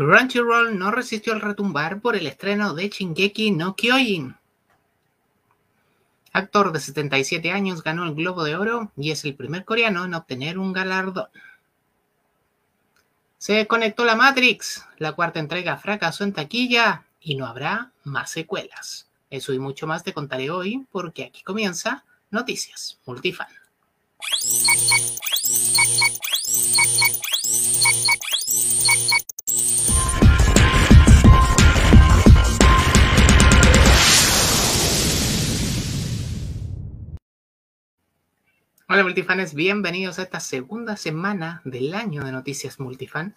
Crunchyroll no resistió el retumbar por el estreno de Shingeki no Kyojin. Actor de 77 años ganó el Globo de Oro y es el primer coreano en obtener un galardón. Se conectó la Matrix, la cuarta entrega fracasó en taquilla y no habrá más secuelas. Eso y mucho más te contaré hoy porque aquí comienza Noticias Multifan. Hola multifanes, bienvenidos a esta segunda semana del año de Noticias Multifan.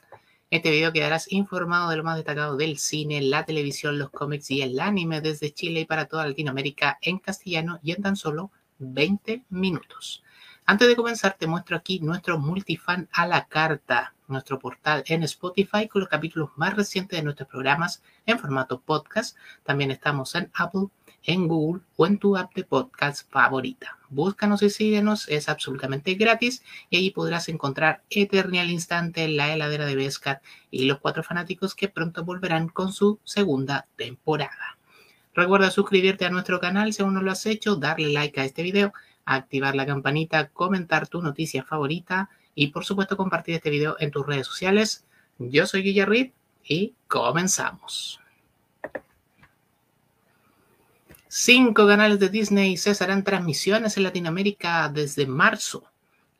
este video quedarás informado de lo más destacado del cine, la televisión, los cómics y el anime desde Chile y para toda Latinoamérica en castellano y en tan solo 20 minutos. Antes de comenzar te muestro aquí nuestro Multifan a la carta, nuestro portal en Spotify con los capítulos más recientes de nuestros programas en formato podcast. También estamos en Apple, en Google o en tu app de podcast favorita. Búscanos y síguenos, es absolutamente gratis y allí podrás encontrar Eternial Instante, La Heladera de Bescat y Los Cuatro Fanáticos que pronto volverán con su segunda temporada. Recuerda suscribirte a nuestro canal si aún no lo has hecho, darle like a este video, activar la campanita, comentar tu noticia favorita y por supuesto compartir este video en tus redes sociales. Yo soy Guillermo y comenzamos. Cinco canales de Disney cesarán transmisiones en Latinoamérica desde marzo.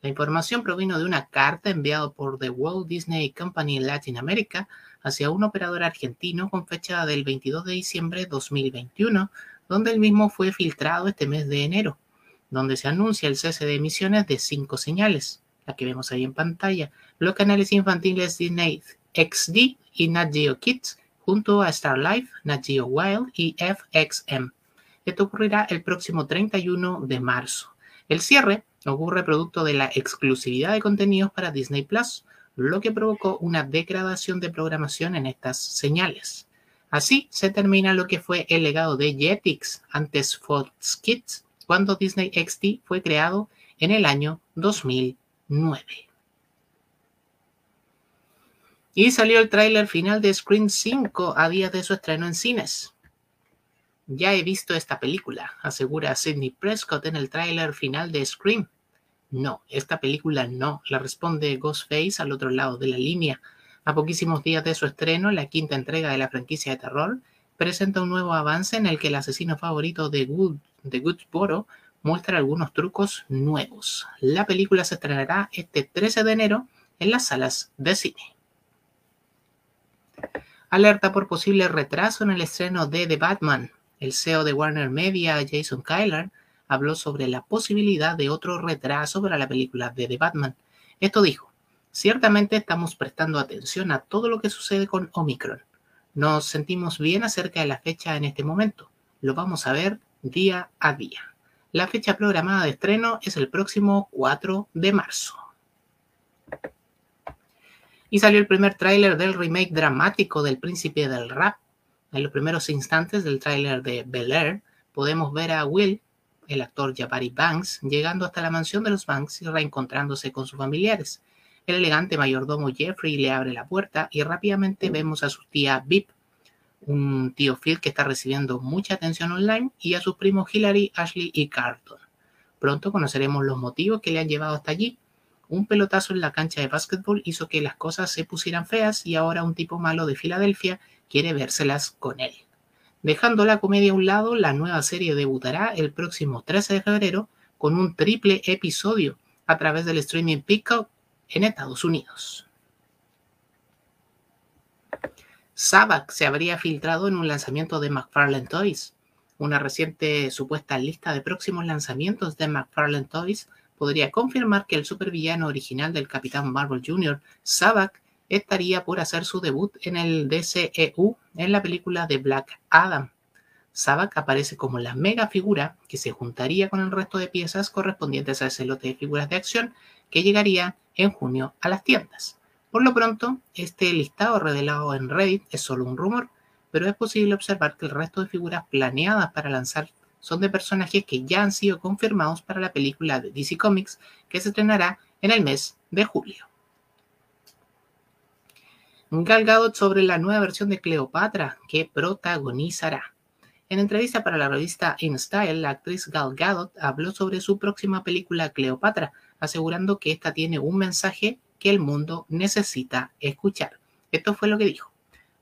La información provino de una carta enviada por The Walt Disney Company en Latinoamérica hacia un operador argentino con fecha del 22 de diciembre de 2021, donde el mismo fue filtrado este mes de enero, donde se anuncia el cese de emisiones de cinco señales, la que vemos ahí en pantalla, los canales infantiles Disney XD y Nat Geo Kids, junto a Star Life, Nat Geo Wild y FXM. Esto ocurrirá el próximo 31 de marzo. El cierre ocurre producto de la exclusividad de contenidos para Disney Plus, lo que provocó una degradación de programación en estas señales. Así se termina lo que fue el legado de Jetix, antes Fox Kids, cuando Disney XD fue creado en el año 2009. Y salió el tráiler final de Screen 5 a días de su estreno en cines. Ya he visto esta película, asegura Sidney Prescott en el tráiler final de Scream. No, esta película no, la responde Ghostface al otro lado de la línea. A poquísimos días de su estreno, la quinta entrega de la franquicia de terror presenta un nuevo avance en el que el asesino favorito de, Good, de Goodsboro muestra algunos trucos nuevos. La película se estrenará este 13 de enero en las salas de cine. Alerta por posible retraso en el estreno de The Batman. El CEO de Warner Media, Jason Kyler, habló sobre la posibilidad de otro retraso para la película de The Batman. Esto dijo, ciertamente estamos prestando atención a todo lo que sucede con Omicron. Nos sentimos bien acerca de la fecha en este momento. Lo vamos a ver día a día. La fecha programada de estreno es el próximo 4 de marzo. Y salió el primer tráiler del remake dramático del Príncipe del Rap, en los primeros instantes del tráiler de Bel Air, podemos ver a Will, el actor Jabari Banks, llegando hasta la mansión de los Banks y reencontrándose con sus familiares. El elegante mayordomo Jeffrey le abre la puerta y rápidamente vemos a su tía Bip, un tío Phil que está recibiendo mucha atención online, y a sus primos Hillary, Ashley y Carlton. Pronto conoceremos los motivos que le han llevado hasta allí. Un pelotazo en la cancha de básquetbol hizo que las cosas se pusieran feas y ahora un tipo malo de Filadelfia quiere vérselas con él. Dejando la comedia a un lado, la nueva serie debutará el próximo 13 de febrero con un triple episodio a través del streaming Peacock en Estados Unidos. Sabak se habría filtrado en un lanzamiento de McFarlane Toys. Una reciente supuesta lista de próximos lanzamientos de McFarlane Toys podría confirmar que el supervillano original del Capitán Marvel Jr., Sabak, estaría por hacer su debut en el DCEU en la película de Black Adam. Sabak aparece como la mega figura que se juntaría con el resto de piezas correspondientes a ese lote de figuras de acción que llegaría en junio a las tiendas. Por lo pronto, este listado revelado en Reddit es solo un rumor, pero es posible observar que el resto de figuras planeadas para lanzar son de personajes que ya han sido confirmados para la película de DC Comics que se estrenará en el mes de julio. Gal Gadot sobre la nueva versión de Cleopatra que protagonizará. En entrevista para la revista InStyle, la actriz Gal Gadot habló sobre su próxima película Cleopatra, asegurando que esta tiene un mensaje que el mundo necesita escuchar. Esto fue lo que dijo.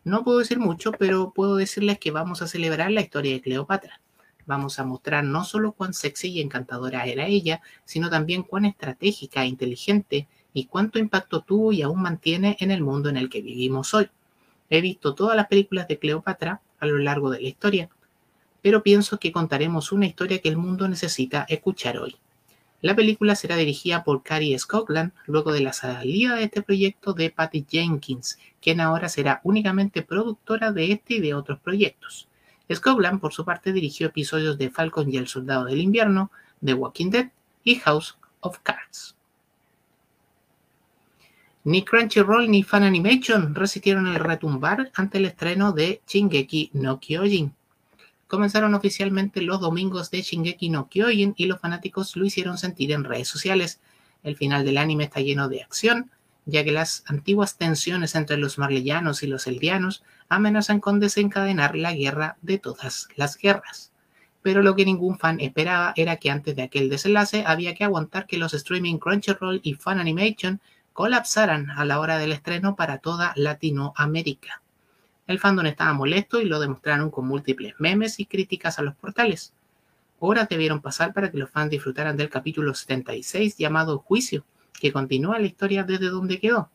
No puedo decir mucho, pero puedo decirles que vamos a celebrar la historia de Cleopatra. Vamos a mostrar no solo cuán sexy y encantadora era ella, sino también cuán estratégica e inteligente y cuánto impacto tuvo y aún mantiene en el mundo en el que vivimos hoy. He visto todas las películas de Cleopatra a lo largo de la historia, pero pienso que contaremos una historia que el mundo necesita escuchar hoy. La película será dirigida por Carrie Scotland luego de la salida de este proyecto de Patty Jenkins, quien ahora será únicamente productora de este y de otros proyectos. Scotland, por su parte, dirigió episodios de Falcon y el Soldado del Invierno, The Walking Dead y House of Cards. Ni Crunchyroll ni Fan Animation resistieron el retumbar ante el estreno de Shingeki no Kyojin, comenzaron oficialmente los domingos de Shingeki no Kyojin y los fanáticos lo hicieron sentir en redes sociales. El final del anime está lleno de acción, ya que las antiguas tensiones entre los marleyanos y los eldianos amenazan con desencadenar la guerra de todas las guerras. Pero lo que ningún fan esperaba era que antes de aquel desenlace había que aguantar que los streaming Crunchyroll y Fan Animation colapsaran a la hora del estreno para toda Latinoamérica. El fandom estaba molesto y lo demostraron con múltiples memes y críticas a los portales. Horas debieron pasar para que los fans disfrutaran del capítulo 76 llamado Juicio, que continúa la historia desde donde quedó.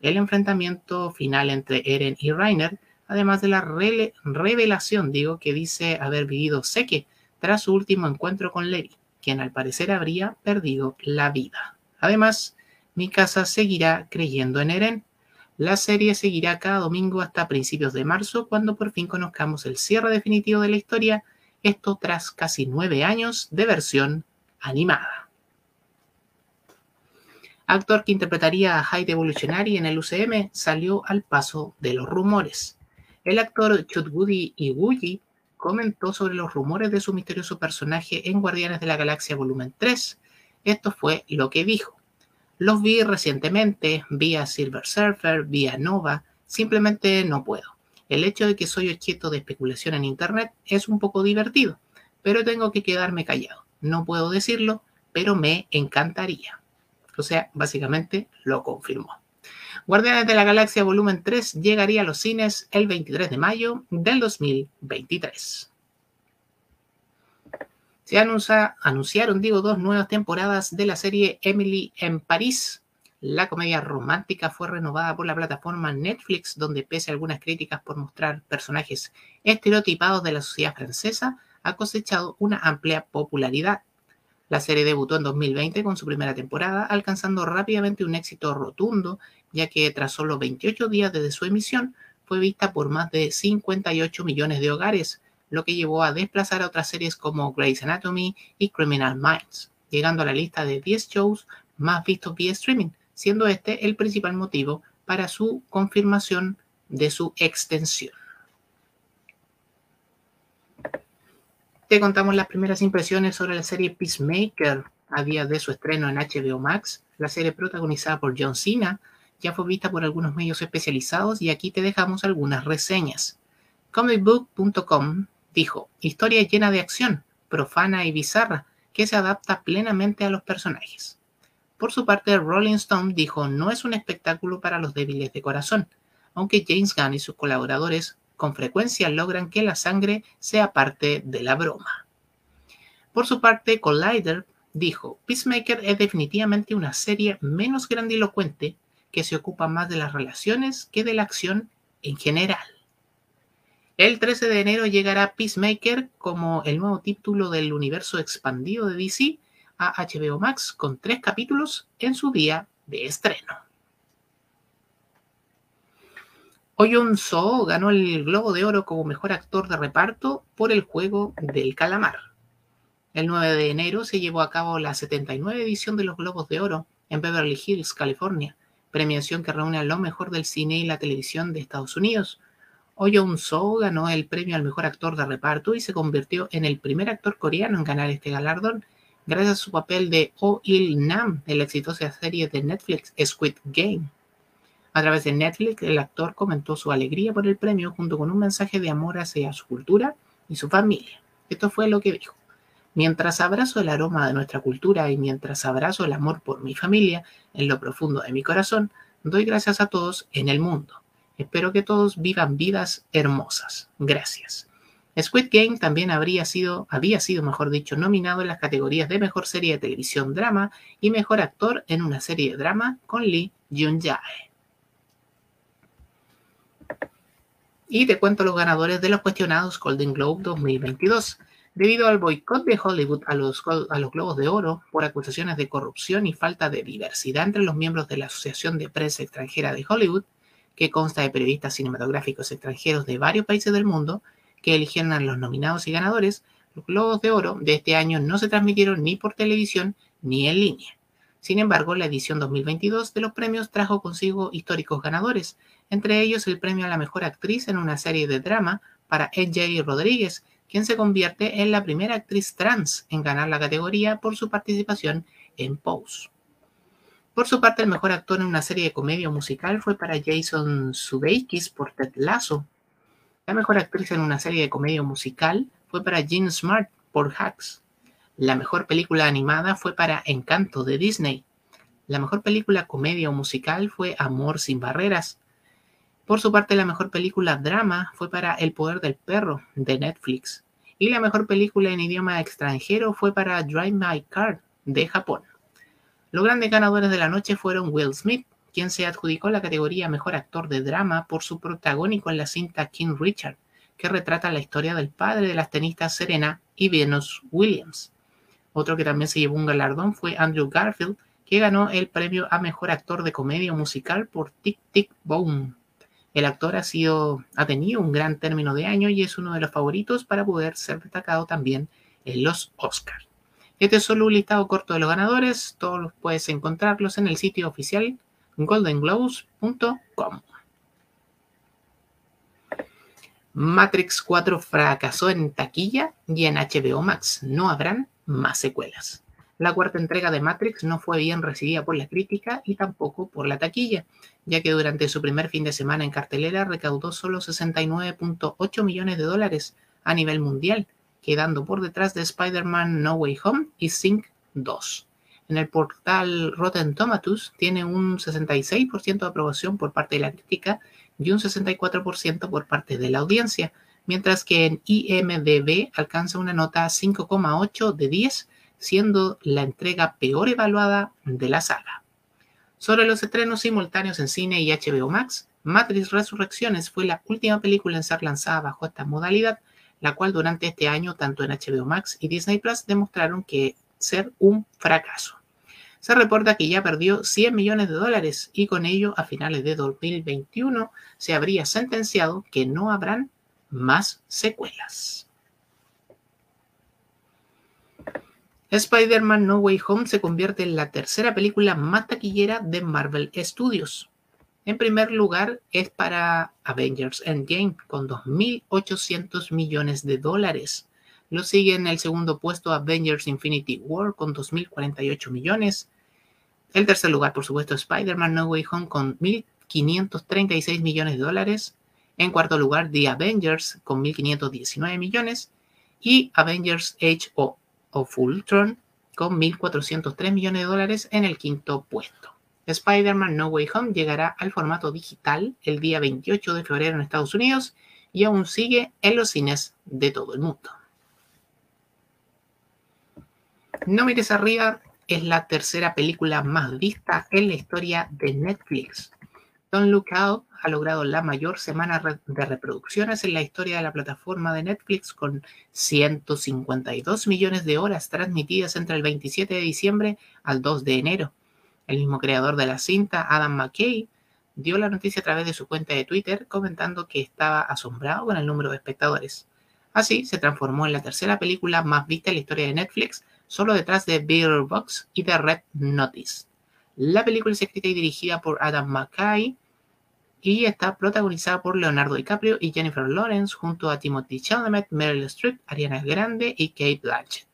El enfrentamiento final entre Eren y Reiner, además de la revelación, digo, que dice haber vivido Seke tras su último encuentro con Levi, quien al parecer habría perdido la vida. Además, Mikasa seguirá creyendo en Eren la serie seguirá cada domingo hasta principios de marzo, cuando por fin conozcamos el cierre definitivo de la historia, esto tras casi nueve años de versión animada. Actor que interpretaría a Hyde Evolutionary en el UCM salió al paso de los rumores. El actor Chutwoody Iwuji comentó sobre los rumores de su misterioso personaje en Guardianes de la Galaxia Volumen 3. Esto fue lo que dijo. Los vi recientemente, vía Silver Surfer, vía Nova, simplemente no puedo. El hecho de que soy objeto de especulación en Internet es un poco divertido, pero tengo que quedarme callado. No puedo decirlo, pero me encantaría. O sea, básicamente lo confirmó. Guardianes de la Galaxia Volumen 3 llegaría a los cines el 23 de mayo del 2023. Se anunciaron, dos nuevas temporadas de la serie Emily en París. La comedia romántica fue renovada por la plataforma Netflix, donde pese a algunas críticas por mostrar personajes estereotipados de la sociedad francesa, ha cosechado una amplia popularidad. La serie debutó en 2020 con su primera temporada, alcanzando rápidamente un éxito rotundo, ya que tras solo 28 días desde su emisión, fue vista por más de 58 millones de hogares, lo que llevó a desplazar a otras series como Grey's Anatomy y Criminal Minds, llegando a la lista de 10 shows más vistos vía streaming, siendo este el principal motivo para su confirmación de su extensión. Te contamos las primeras impresiones sobre la serie Peacemaker a día de su estreno en HBO Max. La serie protagonizada por John Cena ya fue vista por algunos medios especializados y aquí te dejamos algunas reseñas. Comicbook.com dijo, historia llena de acción, profana y bizarra, que se adapta plenamente a los personajes. Por su parte, Rolling Stone dijo, no es un espectáculo para los débiles de corazón, aunque James Gunn y sus colaboradores con frecuencia logran que la sangre sea parte de la broma. Por su parte, Collider dijo, Peacemaker es definitivamente una serie menos grandilocuente que se ocupa más de las relaciones que de la acción en general. El 13 de enero llegará Peacemaker como el nuevo título del universo expandido de DC a HBO Max con tres capítulos en su día de estreno. Oyun So ganó el Globo de Oro como mejor actor de reparto por el juego del calamar. El 9 de enero se llevó a cabo la 79 edición de los Globos de Oro en Beverly Hills, California, premiación que reúne a lo mejor del cine y la televisión de Estados Unidos, Oh So ganó el premio al mejor actor de reparto y se convirtió en el primer actor coreano en ganar este galardón, gracias a su papel de Oh Il Nam en la exitosa serie de Netflix Squid Game. A través de Netflix, el actor comentó su alegría por el premio junto con un mensaje de amor hacia su cultura y su familia. Esto fue lo que dijo. Mientras abrazo el aroma de nuestra cultura y mientras abrazo el amor por mi familia en lo profundo de mi corazón, doy gracias a todos en el mundo. Espero que todos vivan vidas hermosas. Gracias. Squid Game también habría sido, había sido, mejor dicho, nominado en las categorías de Mejor Serie de Televisión Drama y Mejor Actor en una serie de drama con Lee Jun-jae. Y te cuento los ganadores de los cuestionados Golden Globe 2022. Debido al boicot de Hollywood a los, a los Globos de Oro por acusaciones de corrupción y falta de diversidad entre los miembros de la Asociación de Prensa Extranjera de Hollywood, que consta de periodistas cinematográficos extranjeros de varios países del mundo, que eligieron a los nominados y ganadores, los Globos de Oro de este año no se transmitieron ni por televisión ni en línea. Sin embargo, la edición 2022 de los premios trajo consigo históricos ganadores, entre ellos el premio a la mejor actriz en una serie de drama para NJ Rodríguez, quien se convierte en la primera actriz trans en ganar la categoría por su participación en Pose. Por su parte, el mejor actor en una serie de comedia musical fue para Jason Sudeikis por Ted Lasso. La mejor actriz en una serie de comedia musical fue para Jean Smart por Hacks. La mejor película animada fue para Encanto de Disney. La mejor película comedia o musical fue Amor sin barreras. Por su parte, la mejor película drama fue para El poder del perro de Netflix. Y la mejor película en idioma extranjero fue para Drive My Car de Japón. Los grandes ganadores de la noche fueron Will Smith, quien se adjudicó la categoría Mejor Actor de Drama por su protagónico en la cinta King Richard, que retrata la historia del padre de las tenistas Serena y Venus Williams. Otro que también se llevó un galardón fue Andrew Garfield, que ganó el premio a Mejor Actor de Comedia Musical por Tic Tic Boom. El actor ha, sido, ha tenido un gran término de año y es uno de los favoritos para poder ser destacado también en los Oscars. Este es solo un listado corto de los ganadores, todos puedes encontrarlos en el sitio oficial goldenglobes.com. Matrix 4 fracasó en taquilla y en HBO Max. No habrán más secuelas. La cuarta entrega de Matrix no fue bien recibida por la crítica y tampoco por la taquilla, ya que durante su primer fin de semana en cartelera recaudó solo 69.8 millones de dólares a nivel mundial, quedando por detrás de Spider-Man No Way Home y Sync 2. En el portal Rotten Tomatoes tiene un 66% de aprobación por parte de la crítica y un 64% por parte de la audiencia, mientras que en IMDB alcanza una nota 5,8 de 10 siendo la entrega peor evaluada de la saga. Sobre los estrenos simultáneos en cine y HBO Max, Matrix Resurrecciones fue la última película en ser lanzada bajo esta modalidad, la cual durante este año tanto en HBO Max y Disney Plus demostraron que ser un fracaso. Se reporta que ya perdió 100 millones de dólares y con ello a finales de 2021 se habría sentenciado que no habrán más secuelas. Spider-Man No Way Home se convierte en la tercera película más taquillera de Marvel Studios. En primer lugar es para Avengers Endgame con 2.800 millones de dólares. Lo sigue en el segundo puesto Avengers Infinity War con 2.048 millones. El tercer lugar, por supuesto, Spider-Man No Way Home con 1.536 millones de dólares. En cuarto lugar, The Avengers con 1.519 millones. Y Avengers Age of Ultron con 1.403 millones de dólares en el quinto puesto. Spider-Man No Way Home llegará al formato digital el día 28 de febrero en Estados Unidos y aún sigue en los cines de todo el mundo. No mires arriba es la tercera película más vista en la historia de Netflix. Don't Look Out ha logrado la mayor semana de reproducciones en la historia de la plataforma de Netflix con 152 millones de horas transmitidas entre el 27 de diciembre al 2 de enero. El mismo creador de la cinta, Adam McKay, dio la noticia a través de su cuenta de Twitter comentando que estaba asombrado con el número de espectadores. Así, se transformó en la tercera película más vista en la historia de Netflix, solo detrás de Beer Box y de Red Notice. La película es escrita y dirigida por Adam McKay y está protagonizada por Leonardo DiCaprio y Jennifer Lawrence junto a Timothy Chalamet, Meryl Streep, Ariana Grande y Kate Blanchett.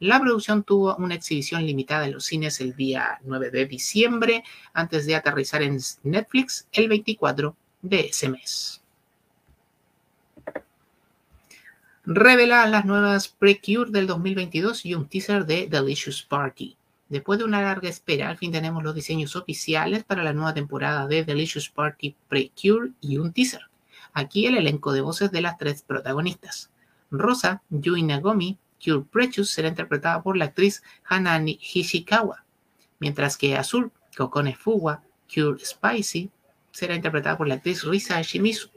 La producción tuvo una exhibición limitada en los cines el día 9 de diciembre, antes de aterrizar en Netflix el 24 de ese mes. Revela las nuevas Precure del 2022 y un teaser de Delicious Party. Después de una larga espera, al fin tenemos los diseños oficiales para la nueva temporada de Delicious Party Precure y un teaser. Aquí el elenco de voces de las tres protagonistas. Rosa, Yui Nagomi, Cure Precious será interpretada por la actriz Hanani Hishikawa, mientras que Azul, Kokone Fuwa, Cure Spicy, será interpretada por la actriz Risa Shimizu.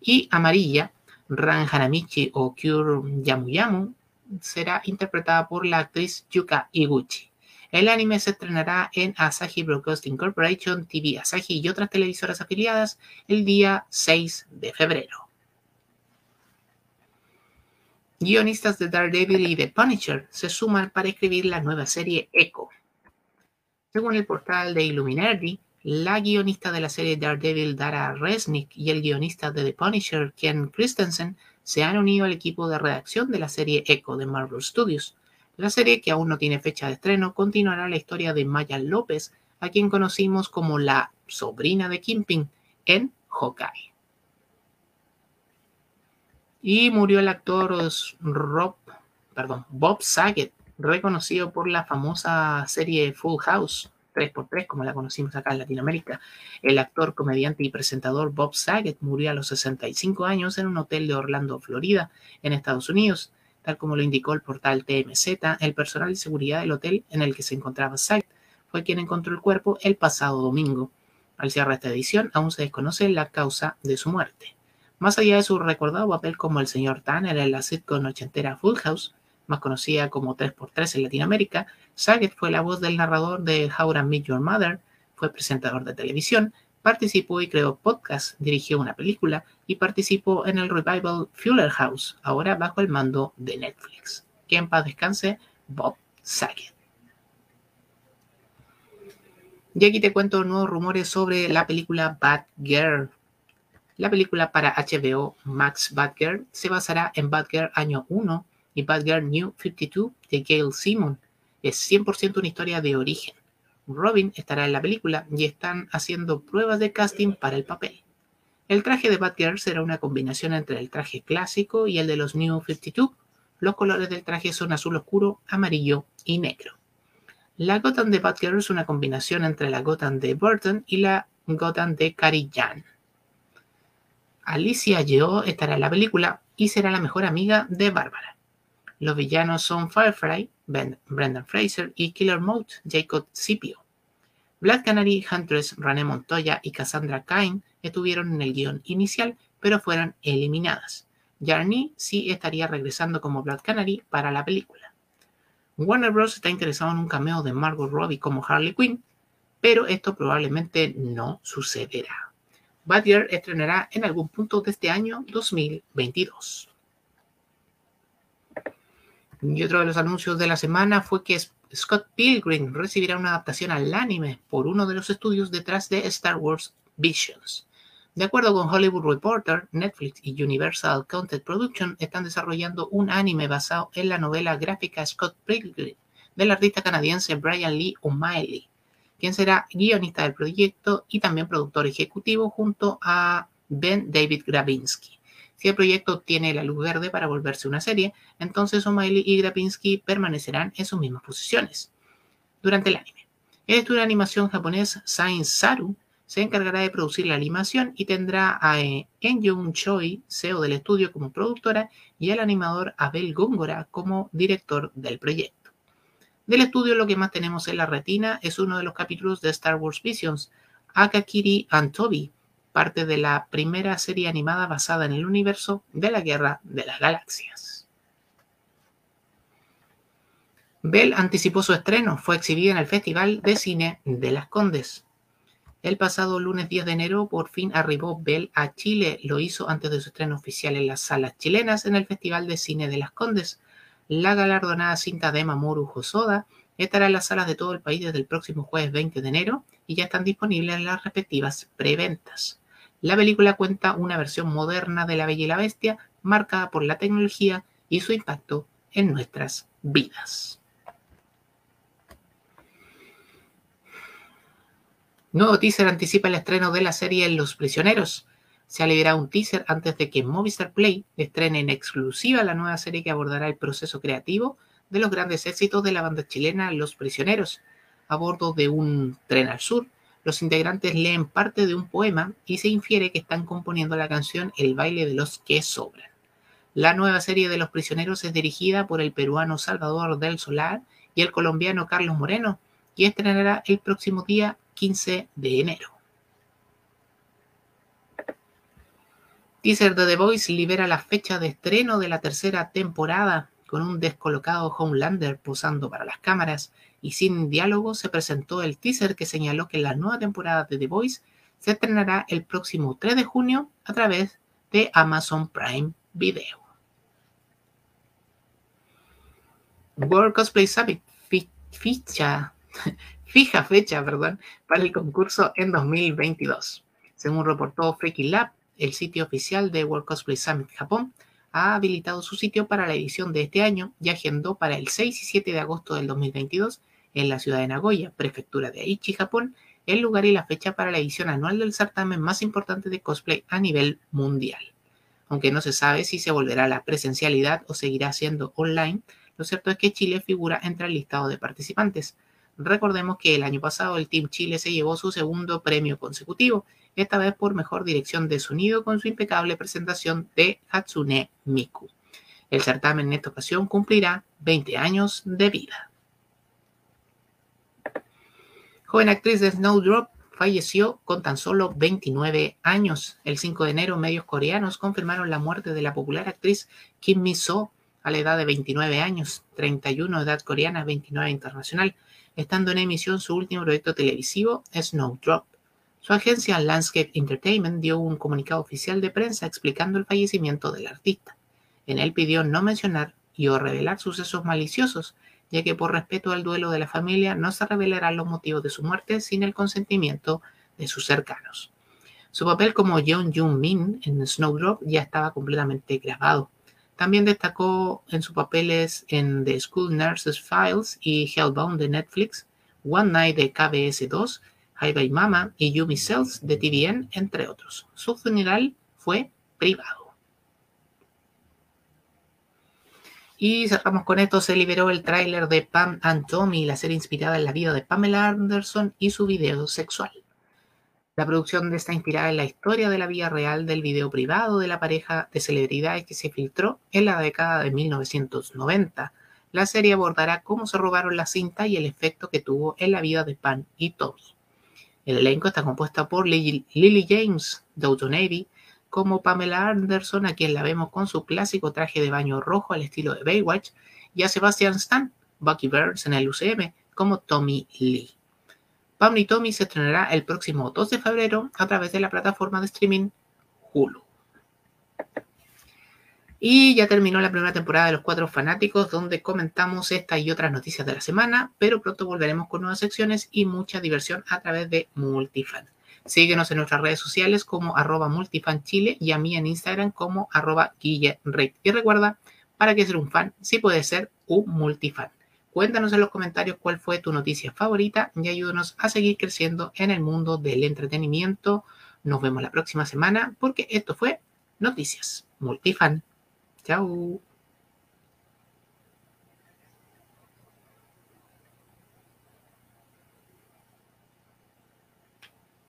Y Amarilla, Ran Hanamichi o Cure Yamu será interpretada por la actriz Yuka Iguchi. El anime se estrenará en Asahi Broadcasting Corporation, TV Asahi y otras televisoras afiliadas el día 6 de febrero. Guionistas de Daredevil y The Punisher se suman para escribir la nueva serie Echo. Según el portal de Illuminati, la guionista de la serie Daredevil, Dara Resnick, y el guionista de The Punisher, Ken Christensen, se han unido al equipo de redacción de la serie Echo de Marvel Studios. La serie, que aún no tiene fecha de estreno, continuará la historia de Maya López, a quien conocimos como la sobrina de Kimping en Hawkeye. Y murió el actor Rob, perdón, Bob Saget, reconocido por la famosa serie Full House 3x3, como la conocimos acá en Latinoamérica. El actor, comediante y presentador Bob Saget murió a los 65 años en un hotel de Orlando, Florida, en Estados Unidos. Tal como lo indicó el portal TMZ, el personal de seguridad del hotel en el que se encontraba Saget fue quien encontró el cuerpo el pasado domingo. Al cierre de esta edición, aún se desconoce la causa de su muerte. Más allá de su recordado papel como el señor Tanner en la sitcom ochentera Full House, más conocida como 3x3 en Latinoamérica, Saget fue la voz del narrador de How to Meet Your Mother, fue presentador de televisión, participó y creó podcast, dirigió una película y participó en el revival Fuller House, ahora bajo el mando de Netflix. Que en paz descanse, Bob Saget. Y aquí te cuento nuevos rumores sobre la película Bad Girl. La película para HBO Max Bad Girl se basará en Bad Girl año 1 y Bad Girl New 52 de Gail Simon. Es 100% una historia de origen. Robin estará en la película y están haciendo pruebas de casting para el papel. El traje de Batgirl será una combinación entre el traje clásico y el de los New 52. Los colores del traje son azul oscuro, amarillo y negro. La Gotham de Batgirl es una combinación entre la Gotham de Burton y la Gotham de Cary Jan. Alicia Yeoh estará en la película y será la mejor amiga de Bárbara. Los villanos son Firefly, Brendan Fraser y Killer Mote, Jacob Scipio. Black Canary, Huntress, René Montoya y Cassandra Cain estuvieron en el guion inicial, pero fueron eliminadas. Jarney sí estaría regresando como Black Canary para la película. Warner Bros. está interesado en un cameo de Margot Robbie como Harley Quinn, pero esto probablemente no sucederá. Batgirl estrenará en algún punto de este año 2022. Y otro de los anuncios de la semana fue que Scott Pilgrim recibirá una adaptación al anime por uno de los estudios detrás de Star Wars Visions. De acuerdo con Hollywood Reporter, Netflix y Universal Content Production están desarrollando un anime basado en la novela gráfica Scott Pilgrim del artista canadiense Brian Lee O'Malley, quien será guionista del proyecto y también productor ejecutivo junto a Ben David Grabinski. Si el proyecto obtiene la luz verde para volverse una serie, entonces O'Malley y Grabinski permanecerán en sus mismas posiciones durante el anime. El estudio de animación japonés Science Saru se encargará de producir la animación y tendrá a eh, Enjung Choi, CEO del estudio, como productora y al animador Abel Góngora como director del proyecto. Del estudio lo que más tenemos en la retina es uno de los capítulos de Star Wars Visions, Akakiri and Toby, parte de la primera serie animada basada en el universo de la Guerra de las Galaxias. Bell anticipó su estreno, fue exhibida en el Festival de Cine de Las Condes. El pasado lunes 10 de enero por fin arribó Bell a Chile, lo hizo antes de su estreno oficial en las salas chilenas en el Festival de Cine de Las Condes la galardonada cinta de Mamoru Hosoda estará en las salas de todo el país desde el próximo jueves 20 de enero y ya están disponibles las respectivas preventas. La película cuenta una versión moderna de La Bella y la Bestia, marcada por la tecnología y su impacto en nuestras vidas. Nuevo teaser anticipa el estreno de la serie Los Prisioneros. Se ha un teaser antes de que Movistar Play estrene en exclusiva la nueva serie que abordará el proceso creativo de los grandes éxitos de la banda chilena Los Prisioneros. A bordo de un tren al sur, los integrantes leen parte de un poema y se infiere que están componiendo la canción El baile de los que sobran. La nueva serie de Los Prisioneros es dirigida por el peruano Salvador del Solar y el colombiano Carlos Moreno y estrenará el próximo día 15 de enero. Teaser de The Voice libera la fecha de estreno de la tercera temporada con un descolocado Homelander posando para las cámaras y sin diálogo se presentó el teaser que señaló que la nueva temporada de The Voice se estrenará el próximo 3 de junio a través de Amazon Prime Video. World Cosplay Summit ficha, fija fecha perdón, para el concurso en 2022. Según reportó Freaky Lab, el sitio oficial de World Cosplay Summit Japón ha habilitado su sitio para la edición de este año y agendó para el 6 y 7 de agosto del 2022 en la ciudad de Nagoya, prefectura de Aichi, Japón, el lugar y la fecha para la edición anual del certamen más importante de cosplay a nivel mundial. Aunque no se sabe si se volverá a la presencialidad o seguirá siendo online, lo cierto es que Chile figura entre el listado de participantes. Recordemos que el año pasado el Team Chile se llevó su segundo premio consecutivo, esta vez por mejor dirección de sonido con su impecable presentación de Hatsune Miku. El certamen en esta ocasión cumplirá 20 años de vida. Joven actriz de Snowdrop falleció con tan solo 29 años. El 5 de enero, medios coreanos confirmaron la muerte de la popular actriz Kim Mi-so a la edad de 29 años, 31 edad coreana, 29 internacional, estando en emisión su último proyecto televisivo, Snowdrop. Su agencia Landscape Entertainment dio un comunicado oficial de prensa explicando el fallecimiento del artista. En él pidió no mencionar y o revelar sucesos maliciosos, ya que por respeto al duelo de la familia no se revelarán los motivos de su muerte sin el consentimiento de sus cercanos. Su papel como Jeon Jung Min en Snowdrop ya estaba completamente grabado. También destacó en sus papeles en The School Nurses Files y Hellbound de Netflix, One Night de KBS2, Hi Bye Mama y Yumi Cells de TVN, entre otros. Su funeral fue privado. Y cerramos con esto, se liberó el tráiler de Pam and Tommy, la serie inspirada en la vida de Pamela Anderson y su video sexual. La producción está inspirada en la historia de la vida real del video privado de la pareja de celebridades que se filtró en la década de 1990. La serie abordará cómo se robaron la cinta y el efecto que tuvo en la vida de Pan y Tommy. El elenco está compuesto por Lily James, Downton Navy, como Pamela Anderson, a quien la vemos con su clásico traje de baño rojo al estilo de Baywatch, y a Sebastian Stan, Bucky Burns en el UCM, como Tommy Lee. Pam y Tommy se estrenará el próximo 2 de febrero a través de la plataforma de streaming Hulu. Y ya terminó la primera temporada de Los Cuatro Fanáticos, donde comentamos esta y otras noticias de la semana, pero pronto volveremos con nuevas secciones y mucha diversión a través de Multifan. Síguenos en nuestras redes sociales como arroba multifanchile y a mí en Instagram como arroba Y recuerda, para que ser un fan, sí puede ser un multifan. Cuéntanos en los comentarios cuál fue tu noticia favorita y ayúdanos a seguir creciendo en el mundo del entretenimiento. Nos vemos la próxima semana porque esto fue Noticias Multifan. Ciao.